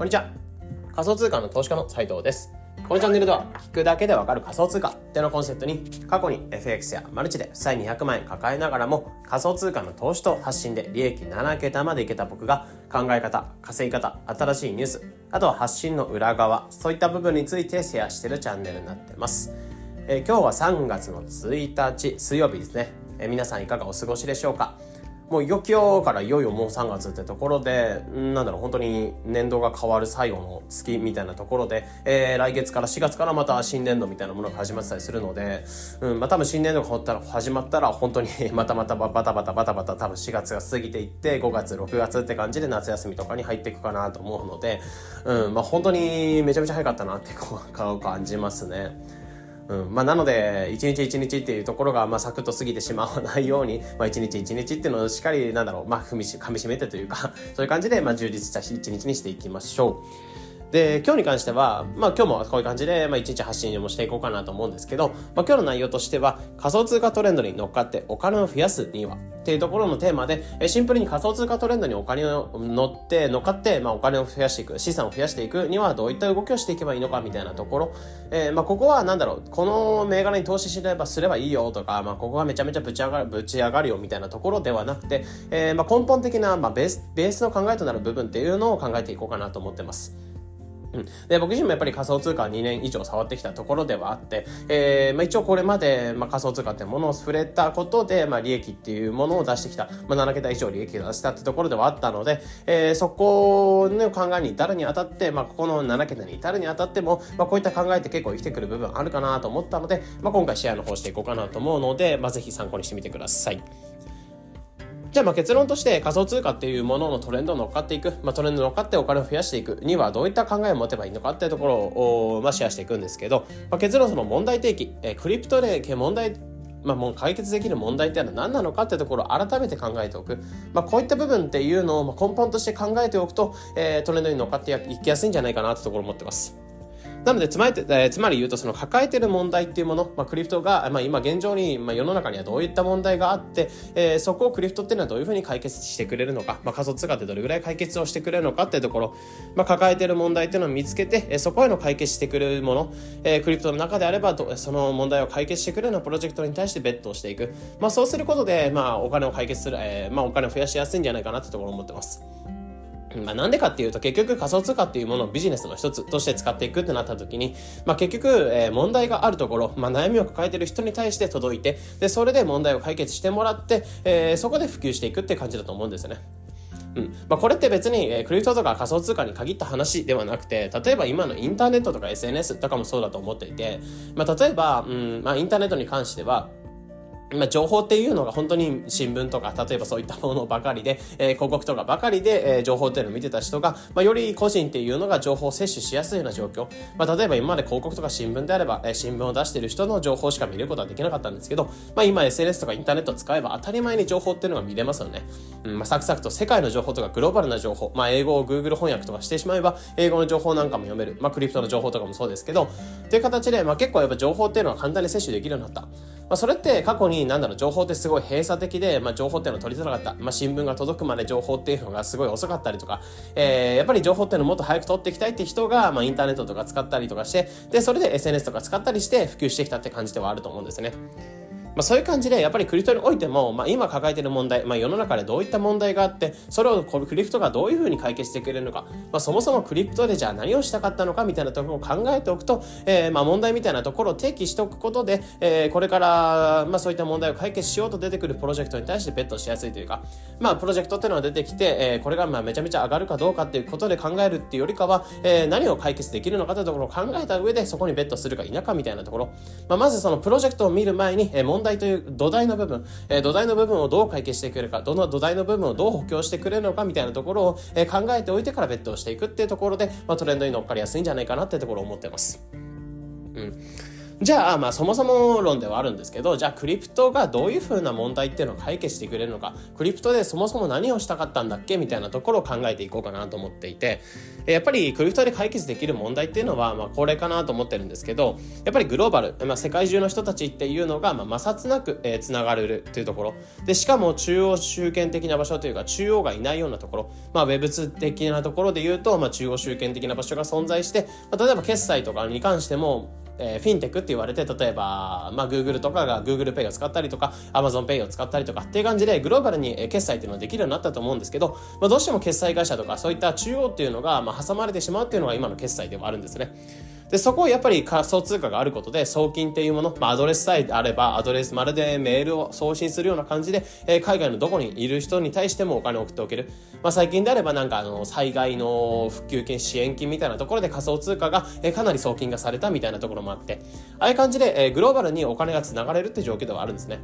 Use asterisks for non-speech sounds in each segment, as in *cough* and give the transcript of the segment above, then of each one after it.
こんにちは。仮想通貨の投資家の斉藤です。このチャンネルでは、聞くだけでわかる仮想通貨ってのコンセプトに、過去に FX やマルチで負債200万円抱えながらも、仮想通貨の投資と発信で利益7桁までいけた僕が、考え方、稼ぎ方、新しいニュース、あとは発信の裏側、そういった部分についてシェアしてるチャンネルになってます。えー、今日は3月の1日、水曜日ですね。えー、皆さんいかがお過ごしでしょうか？もう余興からいよいよもう3月ってところで、なんだろう、本当に年度が変わる最後の月みたいなところで、えー、来月から4月からまた新年度みたいなものが始まってたりするので、うん、まあ多分新年度がったら始まったら本当に *laughs* またまたバタバタバタバタ多分4月が過ぎていって5月6月って感じで夏休みとかに入っていくかなと思うので、うん、まあ本当にめちゃめちゃ早かったなってこう感じますね。うんまあ、なので一日一日っていうところが、まあ、サクッと過ぎてしまわないように、まあ、一日一日っていうのをしっかりなんだろう、まあ、踏みし噛みしめてというかそういう感じで、まあ、充実した一日にしていきましょう。で、今日に関しては、まあ今日もこういう感じで、まあ一日発信もしていこうかなと思うんですけど、まあ今日の内容としては、仮想通貨トレンドに乗っかってお金を増やすにはっていうところのテーマで、えシンプルに仮想通貨トレンドにお金を乗って、乗っかって、まあお金を増やしていく、資産を増やしていくにはどういった動きをしていけばいいのかみたいなところ、えー、まあここはなんだろう、この銘柄に投資すればすればいいよとか、まあここがめちゃめちゃぶち上がる、ぶち上がるよみたいなところではなくて、えー、まあ根本的な、まあベース、ベースの考えとなる部分っていうのを考えていこうかなと思ってます。うん、で僕自身もやっぱり仮想通貨2年以上触ってきたところではあって、えーまあ、一応これまで、まあ、仮想通貨ってものを触れたことで、まあ、利益っていうものを出してきた、まあ、7桁以上利益を出したってところではあったので、えー、そこの考えに至るにあたって、まあ、ここの7桁に至るにあたっても、まあ、こういった考えって結構生きてくる部分あるかなと思ったので、まあ、今回シェアの方していこうかなと思うので、まあ、ぜひ参考にしてみてください。じゃあまあ結論として仮想通貨っていうもののトレンドを乗っかっていく、まあ、トレンドに乗っかってお金を増やしていく。にはどういった考えを持てばいいのかっていうところを、まあ、シェアしていくんですけど、まあ、結論その問題提起、えクリプトで問題。まあ、もう解決できる問題っていうのは何なのかっていうところを改めて考えておく。まあ、こういった部分っていうのを根本として考えておくと、えー、トレンドに乗っかっていきやすいんじゃないかなってところを思ってます。なのでつまり、えー、つまり言うとその抱えてる問題っていうもの、まあ、クリプトが、まあ、今現状に、まあ、世の中にはどういった問題があって、えー、そこをクリプトっていうのはどういうふうに解決してくれるのか、まあ、仮想通貨ってどれぐらい解決をしてくれるのかっていうところ、まあ、抱えてる問題っていうのを見つけて、えー、そこへの解決してくれるもの、えー、クリプトの中であればその問題を解決してくれるようなプロジェクトに対してベットをしていく、まあ、そうすることで、まあ、お金を解決する、えーまあ、お金を増やしやすいんじゃないかなってところを思ってます。まあ、なんでかっていうと結局仮想通貨っていうものをビジネスの一つとして使っていくってなった時に、まあ、結局、えー、問題があるところ、まあ、悩みを抱えてる人に対して届いてでそれで問題を解決してもらって、えー、そこで普及していくって感じだと思うんですよね。うんまあ、これって別に、えー、クリプトとか仮想通貨に限った話ではなくて例えば今のインターネットとか SNS とかもそうだと思っていて、まあ、例えば、うんまあ、インターネットに関してはまあ、情報っていうのが本当に新聞とか、例えばそういったものばかりで、えー、広告とかばかりで、えー、情報っていうのを見てた人が、まあ、より個人っていうのが情報を摂取しやすいような状況。まあ、例えば今まで広告とか新聞であれば、えー、新聞を出している人の情報しか見ることはできなかったんですけど、まあ、今 SNS とかインターネットを使えば当たり前に情報っていうのが見れますよね。うん、まあ、サクサクと世界の情報とかグローバルな情報、まあ、英語を Google 翻訳とかしてしまえば、英語の情報なんかも読める。まあ、クリプトの情報とかもそうですけど、っていう形で、まあ、結構やっぱ情報っていうのは簡単に摂取できるようになった。まあ、それって過去に何だろう、情報ってすごい閉鎖的で、まあ、情報っていうのを取りづらかった。まあ、新聞が届くまで情報っていうのがすごい遅かったりとか、えー、やっぱり情報っていうのをもっと早く取っていきたいって人が、まあ、インターネットとか使ったりとかして、で、それで SNS とか使ったりして普及してきたって感じではあると思うんですね。まあ、そういう感じで、やっぱりクリプトにおいても、まあ、今抱えている問題、まあ、世の中でどういった問題があって、それをクリプトがどういうふうに解決してくれるのか、まあ、そもそもクリプトでじゃあ何をしたかったのかみたいなところを考えておくと、えー、まあ問題みたいなところを提起しておくことで、えー、これから、まあ、そういった問題を解決しようと出てくるプロジェクトに対してベットしやすいというか、まあ、プロジェクトっていうのが出てきて、えー、これがまあめちゃめちゃ上がるかどうかっていうことで考えるっていうよりかは、えー、何を解決できるのかというところを考えた上でそこにベットするか否かみたいなところ、まあ、まずそのプロジェクトを見る前に、えー、問問題という土台の部分、えー、土台の部分をどう解決してくれるか、どの土台の部分をどう補強してくれるのかみたいなところを、え、考えておいてからベッドをしていくっていうところで、まあ、トレンドに乗っかりやすいんじゃないかなっていうところを思ってます。うん。じゃあ、まあそもそも論ではあるんですけど、じゃあクリプトがどういうふうな問題っていうのを解決してくれるのか、クリプトでそもそも何をしたかったんだっけみたいなところを考えていこうかなと思っていて、やっぱりクリプトで解決できる問題っていうのは、まあこれかなと思ってるんですけど、やっぱりグローバル、まあ世界中の人たちっていうのが、まあ摩擦なく、えー、つながれるというところ。で、しかも中央集権的な場所というか、中央がいないようなところ、まあウェブ的なところで言うと、まあ中央集権的な場所が存在して、まあ、例えば決済とかに関しても、えー、フィンテックって言われて、例えば、まあ、Google とかが Google Pay を使ったりとか、Amazon Pay を使ったりとかっていう感じで、グローバルに決済っていうのができるようになったと思うんですけど、まあ、どうしても決済会社とか、そういった中央っていうのが、まあ、挟まれてしまうっていうのが今の決済ではあるんですね。で、そこをやっぱり仮想通貨があることで、送金っていうもの、まあ、アドレスさえあれば、アドレス、まるでメールを送信するような感じで、えー、海外のどこにいる人に対してもお金を送っておける。まあ、最近であればなんかあの、災害の復旧金、支援金みたいなところで仮想通貨が、えー、かなり送金がされたみたいなところもあって、ああいう感じで、えー、グローバルにお金が繋がれるって状況ではあるんですね。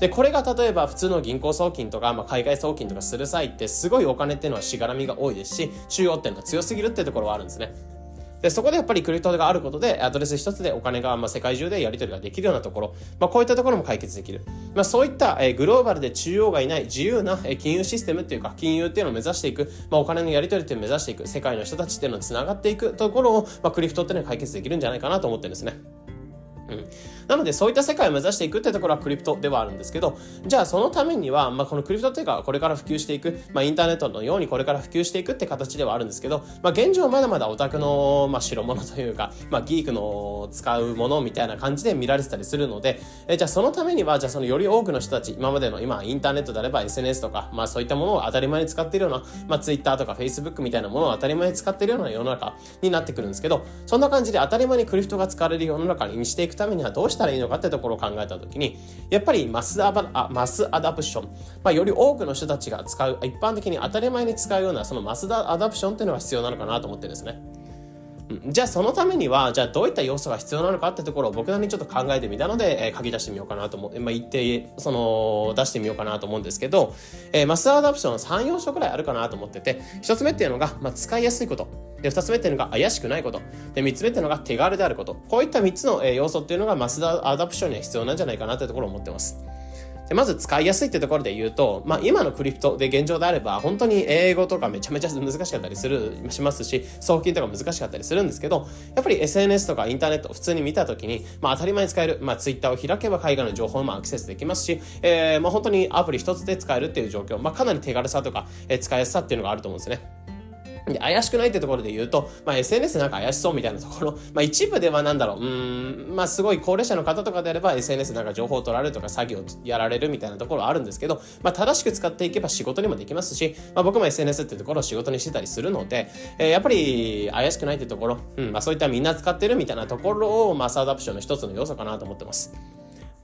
で、これが例えば普通の銀行送金とか、まあ、海外送金とかする際ってすごいお金っていうのはしがらみが多いですし、中央っていうのは強すぎるってところはあるんですね。で、そこでやっぱりクリプトがあることで、アドレス一つでお金が、まあ、世界中でやり取りができるようなところ、まあ、こういったところも解決できる。まあ、そういった、え、グローバルで中央がいない自由な、え、金融システムっていうか、金融っていうのを目指していく、まあ、お金のやり取りっていうのを目指していく、世界の人たちっていうのを繋がっていくところを、まあ、クリプトっていうのは解決できるんじゃないかなと思ってるんですね。うん、なのでそういった世界を目指していくってところはクリプトではあるんですけどじゃあそのためには、まあ、このクリプトっていうかこれから普及していく、まあ、インターネットのようにこれから普及していくって形ではあるんですけど、まあ、現状まだまだオタクの、まあ、代物というか、まあ、ギークの使うものみたいな感じで見られてたりするのでえじゃあそのためにはじゃあそのより多くの人たち今までの今インターネットであれば SNS とか、まあ、そういったものを当たり前に使っているような、まあ、Twitter とか Facebook みたいなものを当たり前に使っているような世の中になってくるんですけどそんな感じで当たり前にクリプトが使われる世の中にしていくためにはどうしたらいいのかってところを考えたときに、やっぱりマスアバあ mass adoption、まあ、より多くの人たちが使う、一般的に当たり前に使うようなその mass adoption っていうのが必要なのかなと思ってるんですね。じゃあそのためには、じゃあどういった要素が必要なのかってところを僕なりにちょっと考えてみたので、えー、書き出してみようかなと思う、まあ、言って、その、出してみようかなと思うんですけど、えー、 mass adoption は3要素くらいあるかなと思ってて、1つ目っていうのが、まあ、使いやすいこと。で、2つ目っていうのが怪しくないこと。で、3つ目っていうのが手軽であること。こういった3つの、え、要素っていうのが mass adoption には必要なんじゃないかなってところを思ってます。でまず使いやすいってところで言うと、まあ今のクリプトで現状であれば、本当に英語とかめちゃめちゃ難しかったりする、しますし、送金とか難しかったりするんですけど、やっぱり SNS とかインターネット普通に見たときに、まあ当たり前に使える、まあ Twitter を開けば海外の情報もアクセスできますし、えー、まあ本当にアプリ一つで使えるっていう状況、まあかなり手軽さとか、えー、使いやすさっていうのがあると思うんですね。で、怪しくないってところで言うと、まあ、SNS なんか怪しそうみたいなところ、まあ、一部ではなんだろう、うん、まあ、すごい高齢者の方とかであれば SNS なんか情報を取られるとか作業やられるみたいなところはあるんですけど、まあ、正しく使っていけば仕事にもできますし、まあ、僕も SNS ってところを仕事にしてたりするので、えー、やっぱり怪しくないってところ、うん、まあ、そういったみんな使ってるみたいなところを、まあ、サードアプションの一つの要素かなと思ってます。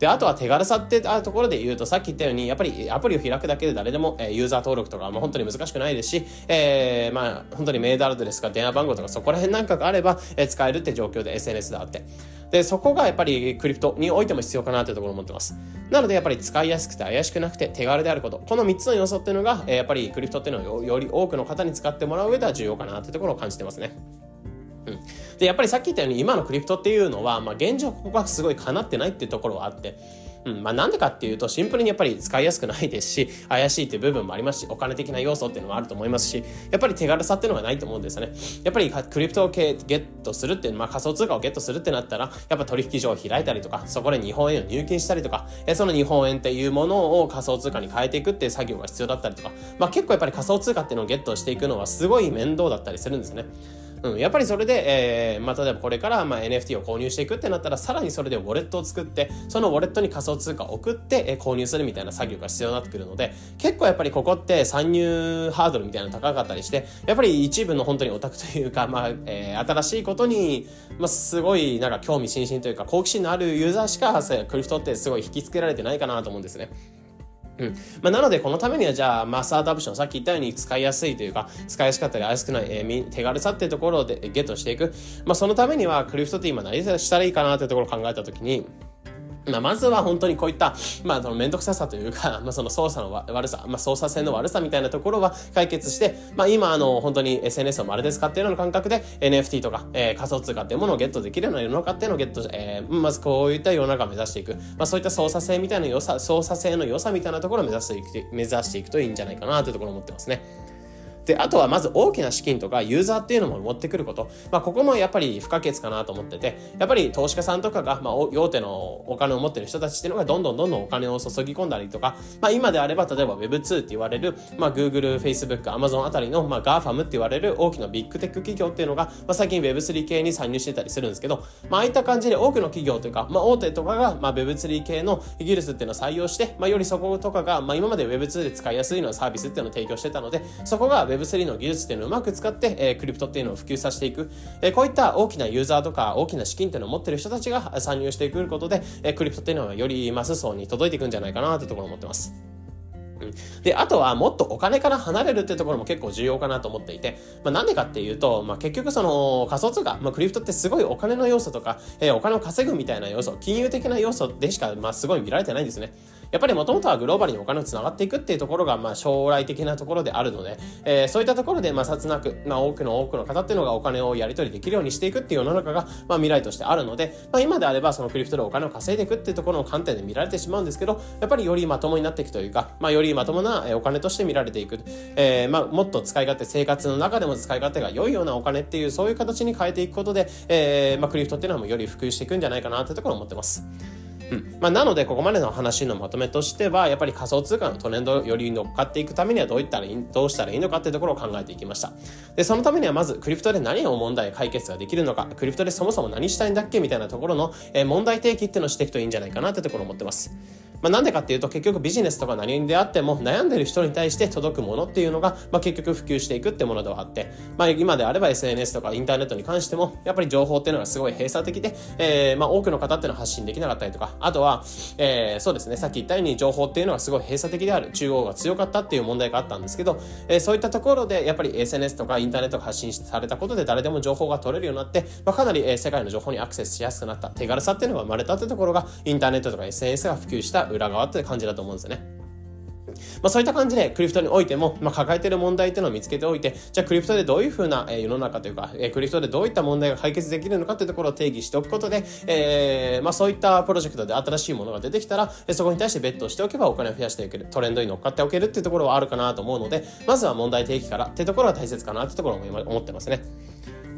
で、あとは手軽さってあるところで言うと、さっき言ったように、やっぱりアプリを開くだけで誰でも、えユーザー登録とか、まあ、本当に難しくないですし、えー、まあ、本当にメールアドレスか電話番号とかそこら辺なんかがあれば、え使えるって状況で SNS であって。で、そこがやっぱりクリプトにおいても必要かなというところを思ってます。なのでやっぱり使いやすくて怪しくなくて手軽であること。この3つの要素っていうのが、えやっぱりクリプトっていうのをより多くの方に使ってもらう上では重要かなというところを感じてますね。うん、でやっぱりさっき言ったように今のクリプトっていうのは、まあ、現状ここがすごいかなってないっていうところはあってうん、まあなんでかっていうとシンプルにやっぱり使いやすくないですし、怪しいっていう部分もありますし、お金的な要素っていうのもあると思いますし、やっぱり手軽さっていうのがないと思うんですよね。やっぱりクリプトをゲットするっていう、まあ仮想通貨をゲットするってなったら、やっぱ取引所を開いたりとか、そこで日本円を入金したりとか、その日本円っていうものを仮想通貨に変えていくっていう作業が必要だったりとか、まあ結構やっぱり仮想通貨っていうのをゲットしていくのはすごい面倒だったりするんですね。うん、やっぱりそれで、えー、まあ、例えばこれから、まあ、NFT を購入していくってなったら、さらにそれでウォレットを作って、そのウォレットに仮想通貨を送って、えー、購入するみたいな作業が必要になってくるので、結構やっぱりここって参入ハードルみたいなの高かったりして、やっぱり一部の本当にオタクというか、まあ、えー、新しいことに、まあ、すごいなんか興味津々というか、好奇心のあるユーザーしか、クリプトってすごい引き付けられてないかなと思うんですね。うんまあ、なので、このためには、じゃあ、マスアダプション、さっき言ったように使いやすいというか、使いやすかったり、怪しくない、えー、手軽さっていうところでゲットしていく。まあ、そのためには、クリフトって今何したらいいかなっていうところを考えたときに、まあ、まずは本当にこういった、まあ、そのめんどくささというか、*laughs* まあ、その操作の悪さ、まあ、操作性の悪さみたいなところは解決して、まあ、今、あの、本当に SNS をまるで使っているような感覚で NFT とか、えー、仮想通貨っていうものをゲットできるような世の中っていうのをゲット、えー、まずこういった世の中を目指していく。まあ、そういった操作性みたいな良さ、操作性の良さみたいなところを目指していく、目指していくといいんじゃないかなというところを思ってますね。で、あとはまず大きな資金とかユーザーっていうのも持ってくること。まあ、ここもやっぱり不可欠かなと思ってて、やっぱり投資家さんとかが、まあ、大手のお金を持ってる人たちっていうのがどんどんどんどんお金を注ぎ込んだりとか、まあ、今であれば例えば Web2 って言われる、まあ、Google、Facebook、Amazon あたりの、まあ、GAFAM って言われる大きなビッグテック企業っていうのが、まあ、最近 Web3 系に参入してたりするんですけど、まあ、ああいった感じで多くの企業というか、まあ、大手とかが、まあ、Web3 系の技術っていうのを採用して、まあ、よりそことかが、まあ、今まで Web2 で使いやすいのサービスっていうのを提供してたので、そこが Web3 の技術っていうのをうまく使って、え、クリプトっていうのを普及させていく、え、こういった大きなユーザーとか大きな資金っていうのを持ってる人たちが参入していくことで、え、クリプトっていうのはよりマス層に届いていくんじゃないかなというところを思ってます。で、あとはもっとお金から離れるっていうところも結構重要かなと思っていて、まあ、なんでかっていうと、まあ、結局その仮想通貨、まあ、クリプトってすごいお金の要素とか、えー、お金を稼ぐみたいな要素、金融的な要素でしか、まあ、すごい見られてないんですね。やっぱりもともとはグローバルにお金をつながっていくっていうところが、まあ、将来的なところであるので、えー、そういったところで、まあ、さつなく、まあ、多くの多くの方っていうのがお金をやり取りできるようにしていくっていう世の中が、まあ、未来としてあるので、まあ、今であれば、そのクリプトでお金を稼いでいくっていうところの観点で見られてしまうんですけど、やっぱりよりまともになっていくというか、まあ、よりまともなお金として見られていく、えー、まあ、もっと使い勝手、生活の中でも使い勝手が良いようなお金っていう、そういう形に変えていくことで、えー、まあ、クリプトっていうのはより普及していくんじゃないかなというところを思ってます。うん。まあ、なのでここまでの話のまとめとしてはやっぱり仮想通貨のトレンドより乗っかっていくためにはどういったらいいどうしたらいいのかっていうところを考えていきました。でそのためにはまずクリプトで何を問題解決ができるのかクリプトでそもそも何したいんだっけみたいなところの、えー、問題提起っていうのをしていくといいんじゃないかなってところを思ってます。まあ、なんでかっていうと結局ビジネスとか何であっても悩んでる人に対して届くものっていうのが、まあ、結局普及していくってものではあって、まあ、今であれば SNS とかインターネットに関してもやっぱり情報っていうのがすごい閉鎖的で、えー、まあ多くの方っていうのは発信できなかったりとかあとは、えー、そうですねさっき言ったように情報っていうのはすごい閉鎖的である中央が強かったっていう問題があったんですけど、えー、そういったところでやっぱり SNS とかインターネットが発信されたことで誰でも情報が取れるようになって、まあ、かなり、えー、世界の情報にアクセスしやすくなった手軽さっていうのが生まれたってところがインターネットとか SNS が普及した裏側って感じだと思うんですよね。まあ、そういった感じでクリプトにおいても、まあ、抱えてる問題っていうのを見つけておいて、じゃあクリプトでどういうふうな、え、世の中というか、え、クリプトでどういった問題が解決できるのかというところを定義しておくことで、えー、まあ、そういったプロジェクトで新しいものが出てきたら、そこに対してベットしておけばお金を増やしていける、トレンドに乗っかっておけるっていうところはあるかなと思うので、まずは問題提起からっていうところは大切かなっていうところを思ってますね。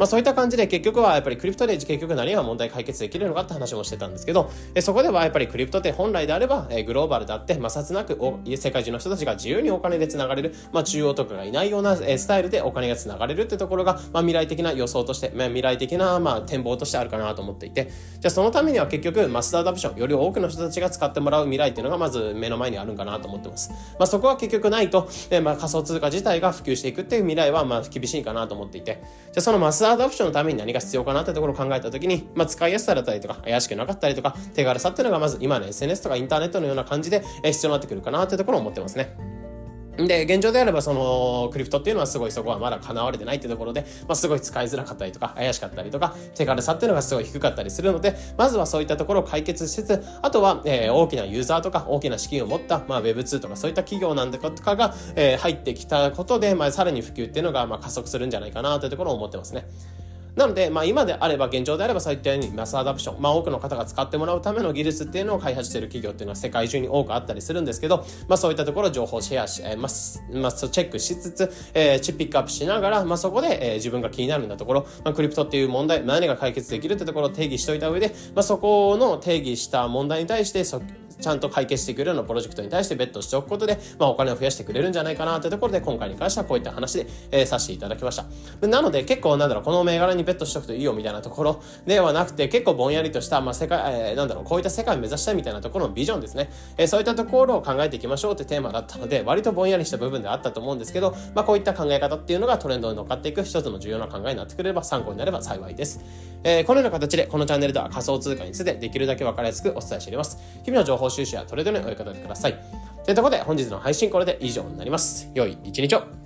まあ、そういった感じで結局はやっぱりクリプトで結局何が問題解決できるのかって話もしてたんですけど、えそこではやっぱりクリプトって本来であれば、えグローバルであって摩擦なく世界中の人たちが自由にお金で繋がれる、まあ、中央とかがいないようなえスタイルでお金が繋がれるってところが、まあ、未来的な予想として、まあ、未来的なまあ展望としてあるかなと思っていて、じゃあそのためには結局 mass adoption、より多くの人たちが使ってもらう未来っていうのがまず目の前にあるんかなと思ってます。まあ、そこは結局ないと、えまあ、仮想通貨自体が普及していくっていう未来はまあ厳しいかなと思っていて、じゃあそのマスアダプションのために何が必要かなってところを考えた時に、まあ、使いやすさだったりとか、怪しくなかったりとか、手軽さっていうのがまず今の SNS とかインターネットのような感じで必要になってくるかなってところを思ってますね。で、現状であれば、その、クリプトっていうのはすごいそこはまだ叶われてないってところで、まあ、すごい使いづらかったりとか、怪しかったりとか、手軽さっていうのがすごい低かったりするので、まずはそういったところを解決しつつ、あとは、えー、大きなユーザーとか、大きな資金を持った、まあ、Web2 とかそういった企業なんだとかが、えー、入ってきたことで、まあ、さらに普及っていうのが、まあ、加速するんじゃないかなというところを思ってますね。なので、まあ、今であれば、現状であれば、そういったようにマスアダプション、まあ、多くの方が使ってもらうための技術っていうのを開発している企業っていうのは世界中に多くあったりするんですけど、まあ、そういったところ情報シェアし、えー、まあ、まあ、チェックしつつ、えー、チピックアップしながら、まあ、そこで、えー、自分が気になるんだところ、まあ、クリプトっていう問題、何が解決できるってところを定義しておいた上で、まあ、そこの定義した問題に対して、ちゃんと解決してくれるようなプロジェクトに対してベットしておくことで、まあ、お金を増やしてくれるんじゃないかなというところで、今回に関してはこういった話で、えー、させていただきました。なので、結構なんだろう、この銘柄にベットしておくといいよみたいなところではなくて、結構ぼんやりとした、まあ、世界、えー、なんだろう、こういった世界を目指したいみたいなところのビジョンですね。えー、そういったところを考えていきましょうってテーマだったので、割とぼんやりした部分であったと思うんですけど、まあ、こういった考え方っていうのがトレンドに乗っかっていく一つの重要な考えになってくれれば参考になれば幸いです。えー、このような形で、このチャンネルでは仮想通貨についてできるだけ分かりやすくお伝えしております。日々の情報収集やトレードにお役立てください。というところで本日の配信これで以上になります。良い一日を